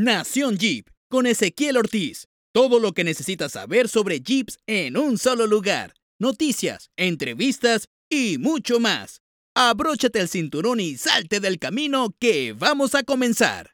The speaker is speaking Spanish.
Nación Jeep con Ezequiel Ortiz. Todo lo que necesitas saber sobre Jeeps en un solo lugar. Noticias, entrevistas y mucho más. Abróchate el cinturón y salte del camino que vamos a comenzar.